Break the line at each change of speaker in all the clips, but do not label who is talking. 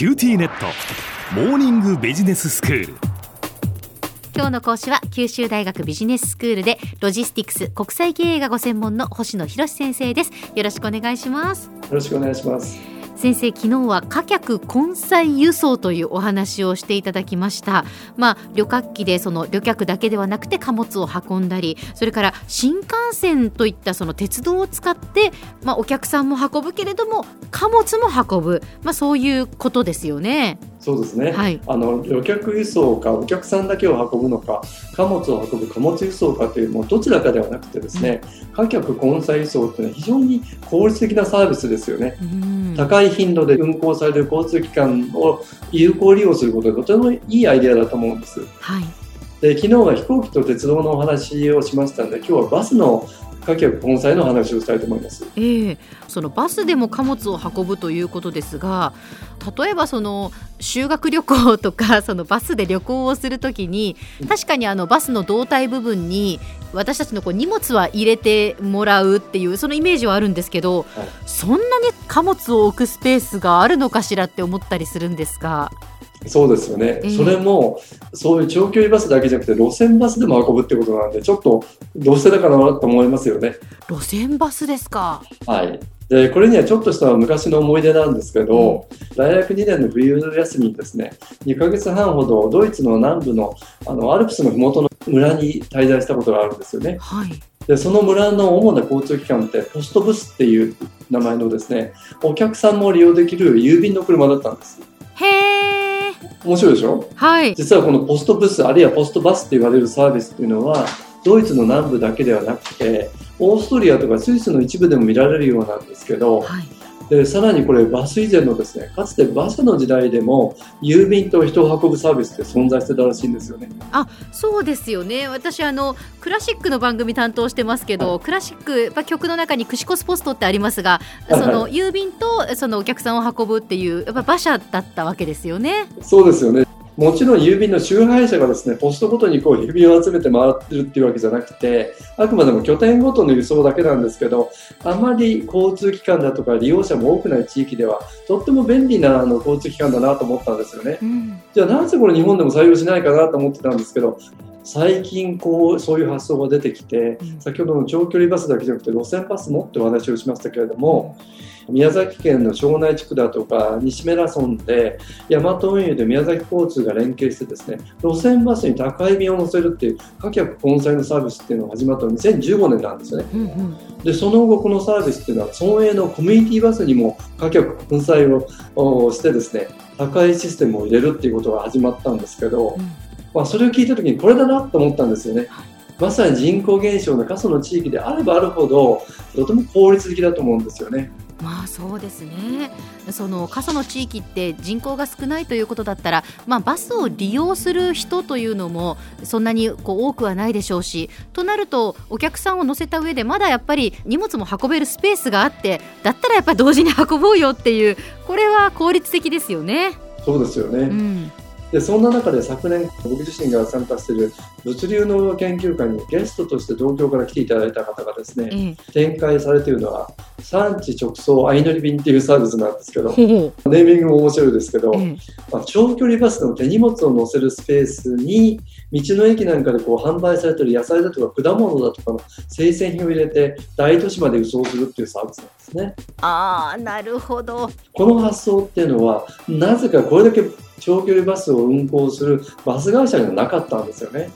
QTnet。モーニングビジネススクール。
今日の講師は九州大学ビジネススクールでロジスティクス国際経営がご専門の星野博先生です。よろしくお願いします。よ
ろしくお願いします
先生昨日は貨客混載輸送というお話をしていただきました。まあ旅客機でその旅客だけではなくて貨物を運んだりそれから新幹線といったその鉄道を使ってまあお客さんも運ぶけれども貨物も運ぶ。まあそういうことですよね。
そうですね、はい、あの旅客輸送かお客さんだけを運ぶのか貨物を運ぶ貨物輸送かというもうどちらかではなくてですね、うん、貨客混載輸送というのは非常に効率的なサービスですよね、うん、高い頻度で運行される交通機関を有効利用することでとてもいいアイデアだと思うんです。はい。で昨日は飛行機と鉄道のお話をしましたので今日はバスの貨客混載の話をしたいと思います、
えー、そのバスでも貨物を運ぶということですが例えばその修学旅行とか そのバスで旅行をするときに確かにあのバスの胴体部分に私たちのこう荷物は入れてもらうっていうそのイメージはあるんですけど、はい、そんなに貨物を置くスペースがあるのかしらって思ったりするんですが。
そうですよね、えー、それもそういう長距離バスだけじゃなくて路線バスでも運ぶってことなんでちょっとどうしてだかなと思いますよね。
路線バスですか？
はい。でこれにはちょっとした昔の思い出なんですけど、うん、大学2年の冬休みにですね。2ヶ月半ほどドイツの南部のあのアルプスの麓の村に滞在したことがあるんですよね。はい、でその村の主な交通機関ってポストブスっていう名前のですねお客さんも利用できる郵便の車だったんです。面白いでしょ？
はい。
実はこのポストブス、あるいはポストバスって言われるサービスっていうのは、ドイツの南部だけではなくて、オーストリアとかスイスの一部でも見られるようなんですけど、はいでさらにこれバス以前のですねかつてバスの時代でも郵便と人を運ぶサービスって存在してたらしいんですよね。
あそうですよね。私あのクラシックの番組担当してますけど、はい、クラシック、まあ、曲の中にクシコスポストってありますがその、郵便とそのお客さんを運ぶっていうやっぱ馬車だったわけですよね。
そうですよねもちろん郵便の集配者がですねポストごとにこう郵便を集めて回ってるっていうわけじゃなくてあくまでも拠点ごとの輸送だけなんですけどあまり交通機関だとか利用者も多くない地域ではとっても便利なあの交通機関だなと思ったんですよね、うん、じゃあなぜこれ日本でも採用しないかなと思ってたんですけど最近こうそういう発想が出てきて、先ほどの長距離バスだけじゃなくて路線バスもってお話をしましたけれども、宮崎県の庄内地区だとか西目良村で大和運輸で宮崎交通が連携してですね路線バスに宅配便を乗せるっていう貨客混載のサービスっていうのが始まったのは2015年なんですよね。うんうん、でその後このサービスっていうのは村営のコミュニティバスにも貨客混載をしてですね宅配システムを入れるっていうことが始まったんですけど、うんまあ、それを聞いた時にこれだなと思ったんですよね。まさに人口減少の過疎の地域であればあるほどとても効率的だと思うんですよね。
まあそうですね。その過疎の地域って人口が少ないということだったら、まあ、バスを利用する人というのもそんなにこう多くはないでしょうしとなるとお客さんを乗せた上でまだやっぱり荷物も運べるスペースがあってだったらやっぱり同時に運ぼうよっていうこれは効率的ですよね。
そうですよね、うんでそんな中で昨年僕自身が参加している物流の研究会にゲストとして東京から来ていただいた方がですね、ええ、展開されているのは産地直送相乗り便っていうサービスなんですけど、ネーミングも面白いですけど、え、まあ、長距離バスの手荷物を載せるスペースに道の駅なんかでこう販売されている野菜だとか果物だとかの生鮮品を入れて大都市まで輸送するっていうサービスなんですね。
あーなるほど
この発想っていうのはなぜかこれだけ長距離バスを運行するバス会社にはなかったんですよね。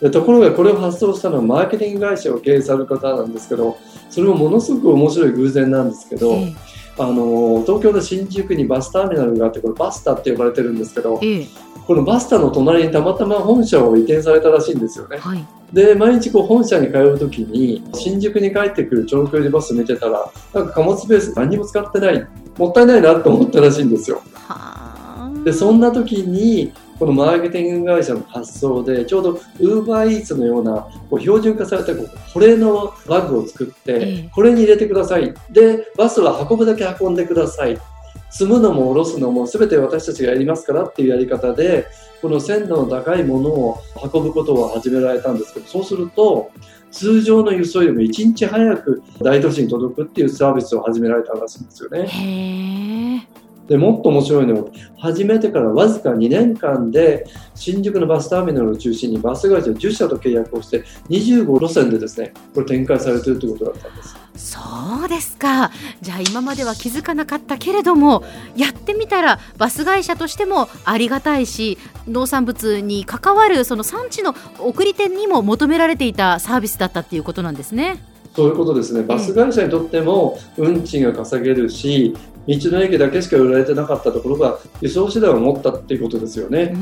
でところがこれを発想したのはマーケティング会社を経営される方なんですけどそれもものすごく面白い偶然なんですけど、えあの東京の新宿にバスターミナルがあってこれバスタって呼ばれてるんですけど、えこのバスタの隣にたまたま本社を移転されたらしいんですよね。はい、で毎日こう本社に通う時に新宿に帰ってくる長距離バス見てたらなんか貨物ベース何も使ってないもったいないなと思ったらしいんですよ。でそんな時にこのマーケティング会社の発想でちょうどウーバーイーツのようなこう標準化されたこう保冷のバッグを作って、これに入れてください。でバスは運ぶだけ運んでください。積むのも下ろすのも全て私たちがやりますからっていうやり方でこの鮮度の高いものを運ぶことを始められたんですけどそうすると通常の輸送よりも1日早く大都市に届くっていうサービスを始められたらしいんですよね。でもっと面白いのは始めてからわずか2年間で新宿のバスターミナルを中心にバス会社10社と契約をして25路線でですねこれ展開されているということだったんです。
そうですかじゃあ今までは気づかなかったけれどもやってみたらバス会社としてもありがたいし農産物に関わるその産地の送り手にも求められていたサービスだったっていうことなんですね。
そういうことですね。バス会社にとっても運賃が稼げるし、道の駅だけしか売られてなかったところが輸送手段を持ったっていうことですよね。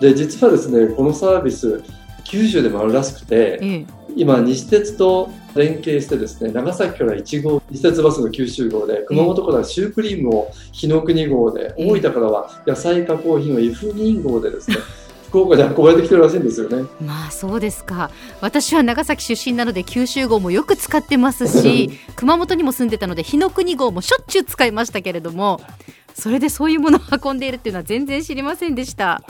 で実はですねこのサービス九州でもあるらしくて、ええ、今西鉄と連携してですね長崎から1号西鉄バスの九州号で熊本からシュークリームを日の国号で、大分からは野菜加工品を湯布院号でですね 福岡で運ばれてきてるらしいんですよね。
まあそうですか。私は長崎出身なので九州号もよく使ってますし、熊本にも住んでたので日の国号もしょっちゅう使いましたけれども、それでそういうものを運んでいるっていうのは全然知りませんでした。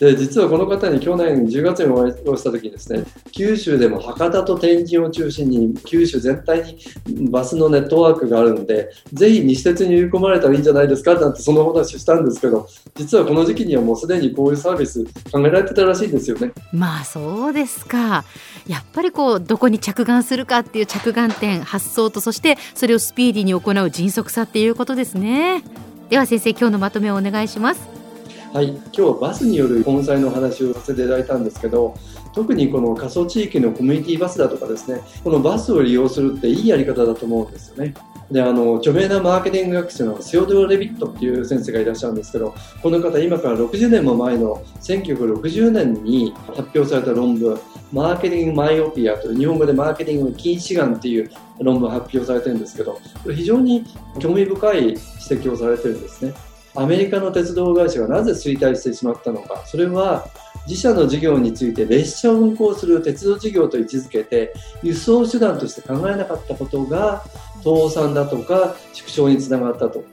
で実はこの方に去年10月にお会いした時にですね九州でも博多と天神を中心に九州全体にバスのネットワークがあるんでぜひ西鉄に売り込まれたらいいんじゃないですかなんてその話したんですけど実はこの時期にはもうすでにこういうサービス考えられてたらしいんですよね。
まあそうですかやっぱりこうどこに着眼するかっていう着眼点発想とそしてそれをスピーディーに行う迅速さっていうことですね。では先生今日のまとめをお願いします。
はい、今日はバスによる盆栽のお話をさせていただいたんですけど特にこの過疎地域のコミュニティバスだとかですねこのバスを利用するっていいやり方だと思うんですよね。であの著名なマーケティング学者のセオドロ・レビットっていう先生がいらっしゃるんですけどこの方今から60年も前の1960年に発表された論文マーケティング・マイオピアという日本語でマーケティング禁止眼っていう論文発表されてるんですけどこれ非常に興味深い指摘をされてるんですね。アメリカの鉄道会社がなぜ衰退してしまったのか。それは自社の事業について列車を運行する鉄道事業と位置づけて輸送手段として考えなかったことが倒産だとか縮小につながったと。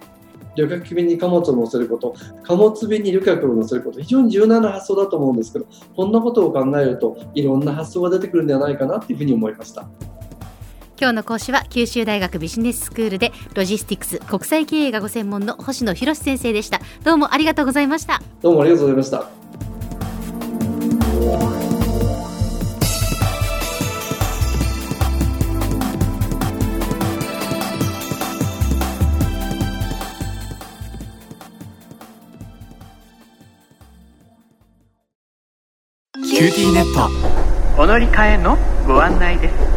旅客便に貨物を載せること貨物便に旅客を載せること。非常に柔軟な発想だと思うんですけどこんなことを考えるといろんな発想が出てくるんではないかなというふうに思いました。
今日の講師は九州大学ビジネススクールでロジスティクス国際経営がご専門の星野博先生でした。どうもありがとうございました。
どうもありがとうございました。
QTnet。
お乗り換えのご案内です